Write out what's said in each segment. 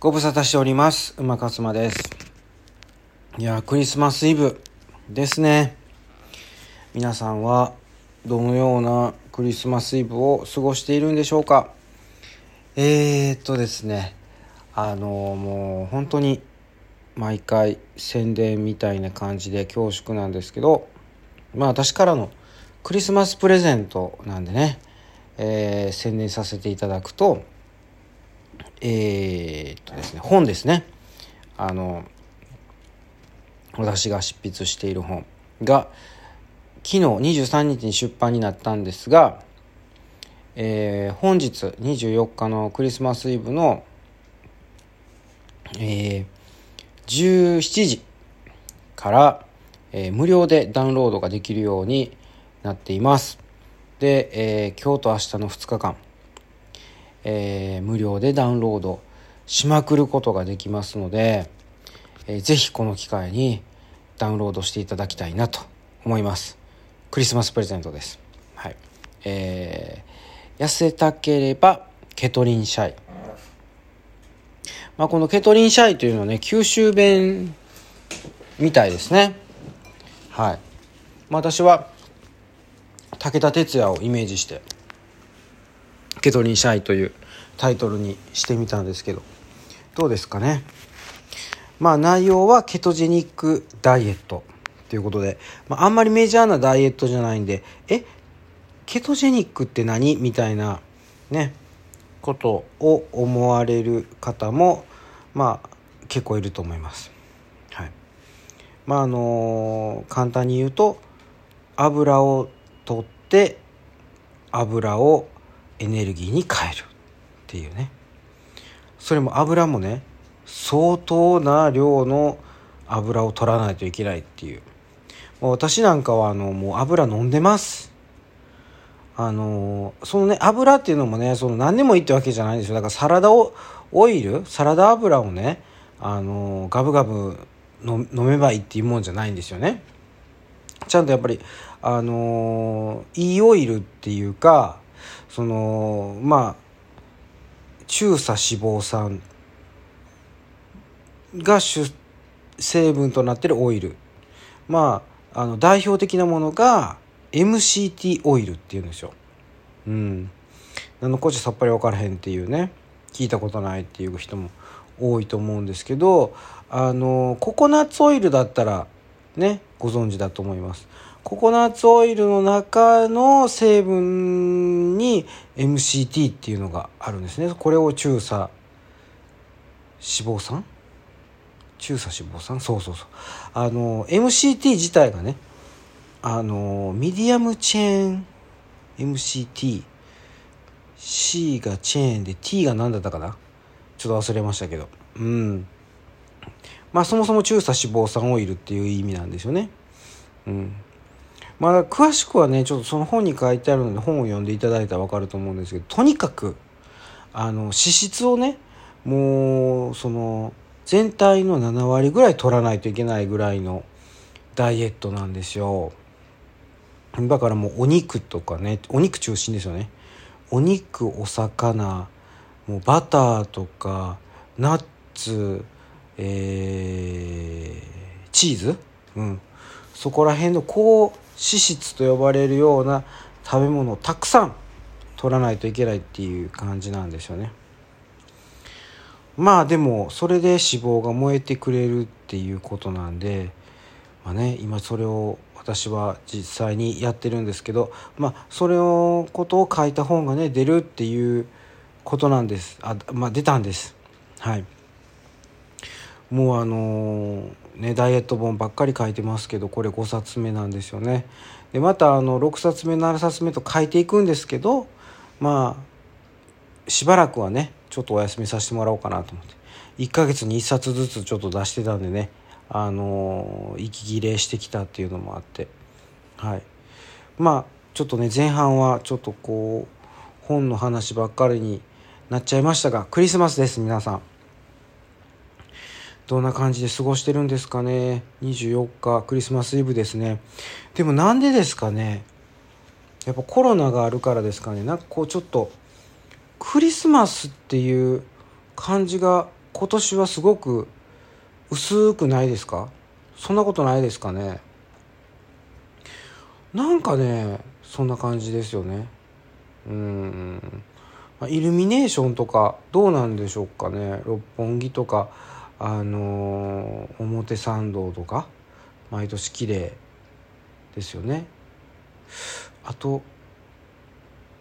ご無沙汰しております。馬勝馬です。いや、クリスマスイブですね。皆さんはどのようなクリスマスイブを過ごしているんでしょうかえー、っとですね、あのもう本当に毎回宣伝みたいな感じで恐縮なんですけど、まあ私からのクリスマスプレゼントなんでね、えー宣伝させていただくと、えーっとですね、本ですね。あの、私が執筆している本が、昨日23日に出版になったんですが、えー本日24日のクリスマスイブの、えー17時から、えー無料でダウンロードができるようになっています。で、えー今日と明日の2日間、えー無料でダウンロードしまくることができますので、えーぜひこの機会にダウンロードしていただきたいなと思います。クリスマスプレゼントです。はい。えー痩せたければケトリンシャイ。まあ、このケトリンシャイというのはね、九州弁みたいですね。はい。まあ、私は武田鉄矢をイメージしてケトリンシャイというタイトルにしてみたんですけどどうですかね？まあ内容はケトジェニックダイエットということで、まあ、あんまりメジャーなダイエットじゃないんでえ？ケトジェニックって何？みたいなねことを思われる方もまあ結構いると思います。はい。まああの簡単に言うと油を取って油をエネルギーに変えるっていうね。それも油もね相当な量の油を取らないといけないっていう。もう私なんかはあのもう油飲んでます。あのそのね油っていうのもねその何でもいいってわけじゃないんですよ。だからサラダオイルサラダ油をねあのガブガブ飲めばいいっていうもんじゃないんですよね。ちゃんとやっぱりあのいいオイルっていうかそのまあ中鎖脂肪酸が主成分となってるオイルまああの代表的なものが MCT オイルっていうんですよ。うん。何のこっちゃさっぱり分からへんっていうね聞いたことないっていう人も多いと思うんですけどあのココナッツオイルだったらねご存知だと思います。ココナッツオイルの中の成分に MCT っていうのがあるんですね。これを中鎖脂肪酸？中鎖脂肪酸？そうそうそう。あの MCT 自体がねあのミディアムチェーン MCT C がチェーンで T が何だったかな？ちょっと忘れましたけど。うん。まあそもそも中鎖脂肪酸オイルっていう意味なんですよね。うん。まあ詳しくはねちょっとその本に書いてあるので本を読んでいただいたら分かると思うんですけどとにかくあの脂質をねもうその全体の7割ぐらい取らないといけないぐらいのダイエットなんですよ。だからもうお肉とかねお肉中心ですよね。お肉お魚もうバターとかナッツえーチーズ？うん。そこら辺の高脂質と呼ばれるような食べ物をたくさん取らないといけないっていう感じなんですよね。まあでもそれで脂肪が燃えてくれるっていうことなんでまあね今それを私は実際にやってるんですけどまあそれをことを書いた本がね出るっていうことなんです。あまあ出たんです。はい。もうあのねダイエット本ばっかり書いてますけどこれ5冊目なんですよね。でまたあの6冊目7冊目と書いていくんですけどまあしばらくはねちょっとお休みさせてもらおうかなと思って。1ヶ月に1冊ずつちょっと出してたんでねあの息切れしてきたっていうのもあって。はい。まあちょっとね前半はちょっとこう本の話ばっかりになっちゃいましたがクリスマスです皆さん。どんな感じで過ごしてるんですかね。24日クリスマスイブですね。でもなんでですかね。やっぱコロナがあるからですかね。なんかこうちょっとクリスマスっていう感じが今年はすごく薄くないですか？そんなことないですかね？なんかねそんな感じですよね。うん。イルミネーションとかどうなんでしょうかね。六本木とかあの、表参道とか毎年綺麗ですよね。あと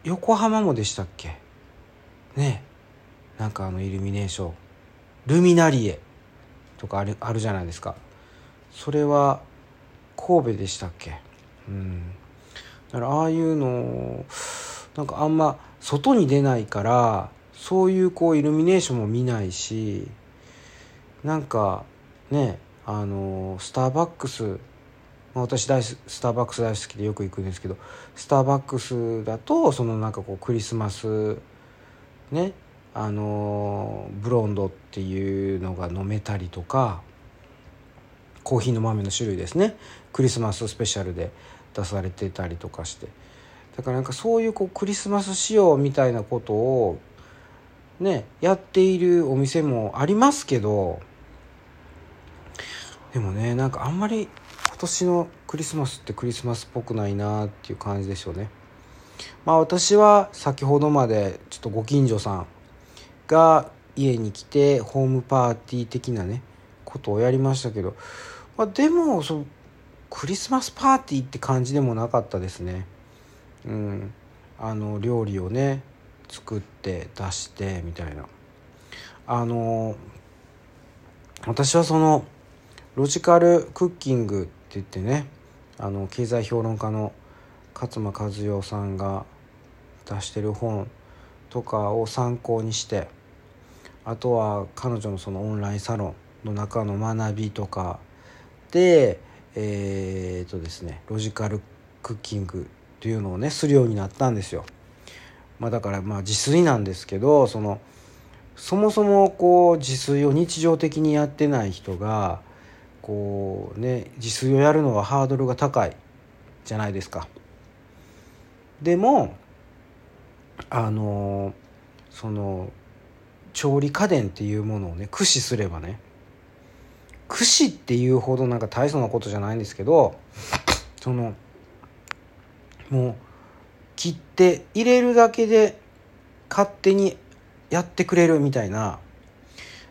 横浜もでしたっけ？ね。なんかあのイルミネーション。ルミナリエとかあるあるじゃないですか。それは神戸でしたっけ？うん。だからああいうのなんかあんま外に出ないからそういうこうイルミネーションも見ないしなんかねあのスターバックスまあ私大スターバックス大好きでよく行くんですけどスターバックスだとそのなんかこうクリスマスねあのブロンドっていうのが飲めたりとかコーヒーの豆の種類ですね。クリスマススペシャルで出されてたりとかして。だからなんかそういうこうクリスマス仕様みたいなことをねやっているお店もありますけどでもねなんかあんまり今年のクリスマスってクリスマスっぽくないなっていう感じでしょうね。まあ私は先ほどまでちょっとご近所さんが家に来てホームパーティー的なねことをやりましたけど、まあ、でもそクリスマスパーティーって感じでもなかったですね。うん、あの料理をね作って出してみたいな。あの私はそのロジカルクッキングって言ってねあの経済評論家の勝間和代さんが出してる本とかを参考にしてあとは彼女のそのオンラインサロンの中の学びとかでえー、っとですねロジカルクッキングっていうのをねするようになったんですよ。まあ、だからまあ自炊なんですけどそのそもそもこう自炊を日常的にやってない人がこうね自炊をやるのはハードルが高いじゃないですか。でもあのその調理家電っていうものをね駆使すればね駆使っていうほどなんか大層なことじゃないんですけどそのもう切って入れるだけで勝手にやってくれるみたいな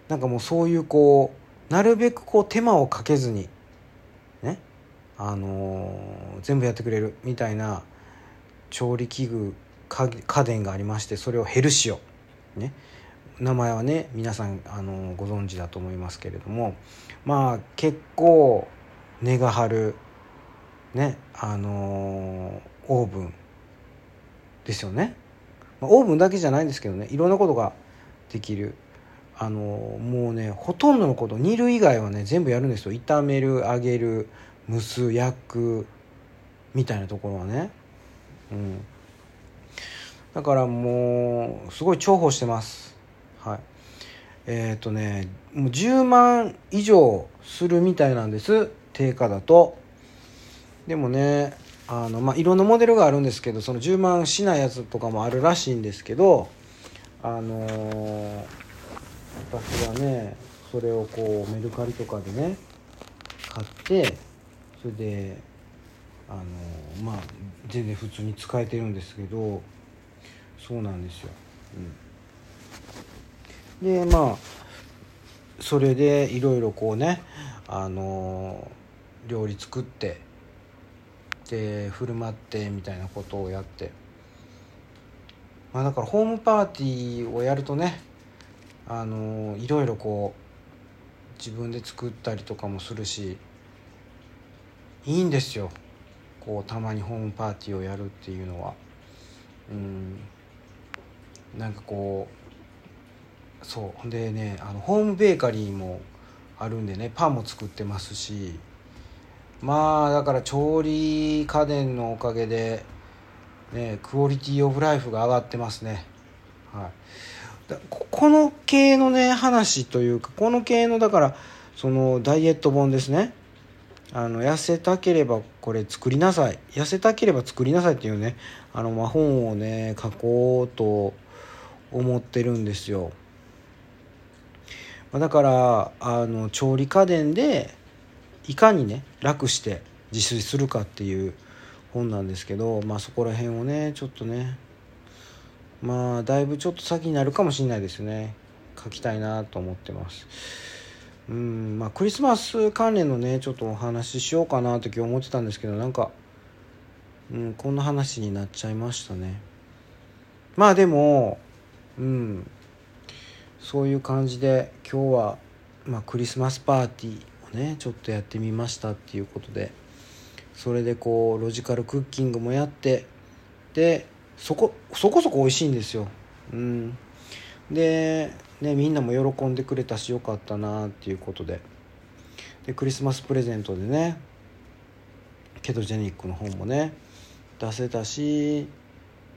なんかもうそういうこうなるべくこう手間をかけずにねあのー、全部やってくれるみたいな調理器具家電がありましてそれをヘルシオね。名前はね皆さんあのご存知だと思いますけれどもまあ結構値が張るねあのオーブンですよね、まあ、オーブンだけじゃないんですけどねいろんなことができる。あのもうねほとんどのこと煮る以外はね全部やるんですよ。炒める揚げる蒸す焼くみたいなところはね。うん。だからもうすごい重宝してます。はい。えっ、ー、とねもう10万以上するみたいなんです。定価だと。でもねあのまあいろんなモデルがあるんですけどその10万しないやつとかもあるらしいんですけどあのー、私はねそれをこうメルカリとかでね買ってそれであの、まあ全然普通に使えてるんですけどそうなんですよ、うん、でまあそれでいろいろこうねあの、料理作ってで振る舞ってみたいなことをやって。まあだからホームパーティーをやるとねあの、いろいろこう自分で作ったりとかもするしいいんですよ。こうたまにホームパーティーをやるっていうのは。うん。なんかこうそう。でねあのホームベーカリーもあるんでねパンも作ってますし。まあだから調理家電のおかげでねクオリティオブライフが上がってますね。はい。この系のね話というかこの系のだからそのダイエット本ですね。あの痩せたければこれ作りなさい。痩せたければ作りなさいっていうねあの、ま、本をね書こうと思ってるんですよ。ま、だからあの調理家電でいかにね楽して自炊するかっていう本なんですけどまあそこら辺をねちょっとねまあだいぶちょっと先になるかもしれないですね。書きたいなと思ってます。うんまあクリスマス関連のねちょっとお話ししようかなと今日思ってたんですけどなんか、うん、こんな話になっちゃいましたね。まあでもうんそういう感じで今日は、まあ、クリスマスパーティーをねちょっとやってみましたっていうことでそれでこうロジカルクッキングもやってでそこそこそこ美味しいんですよ。うん、で、ね、みんなも喜んでくれたしよかったなっていうことで。でクリスマスプレゼントでねケトジェニックの本もね出せたし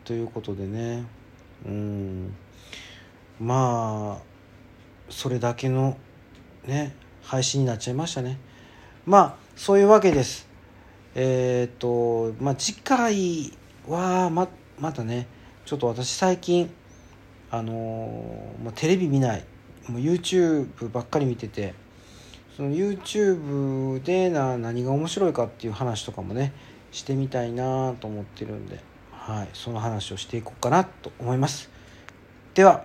ということでね。うん。まあそれだけのね配信になっちゃいましたね。まあそういうわけです。えっ、とまあ次回はまたまたねちょっと私最近あのー、まあ、テレビ見ない。もう YouTube ばっかり見ててその YouTube でな何が面白いかっていう話とかもねしてみたいなと思ってるんで、はい、その話をしていこうかなと思います。では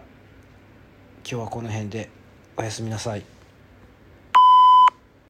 今日はこの辺でおやすみなさい。